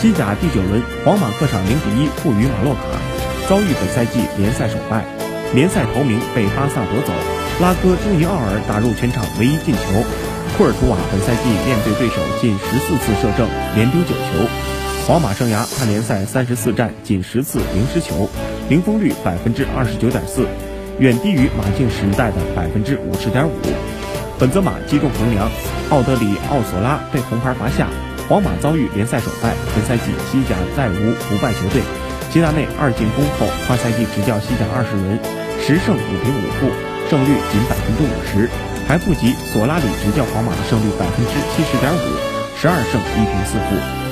西甲第九轮，皇马客场零比一负于马洛卡，遭遇本赛季联赛首败，联赛头名被巴萨夺走。拉戈朱尼奥尔打入全场唯一进球，库尔图瓦本赛季面对对手近十四次射正，连丢九球。皇马生涯他联赛三十四战仅十次零失球，零封率百分之二十九点四，远低于马竞时代的百分之五十点五。本泽马击中横梁，奥德里奥索拉被红牌罚下。皇马遭遇联赛首败，本赛季西甲再无不败球队。齐达内二进攻后，跨赛季执教西甲二十轮，十胜五平五负，胜率仅百分之五十，还不及索拉里执教皇马的胜率百分之七十点五，十二胜一平四负。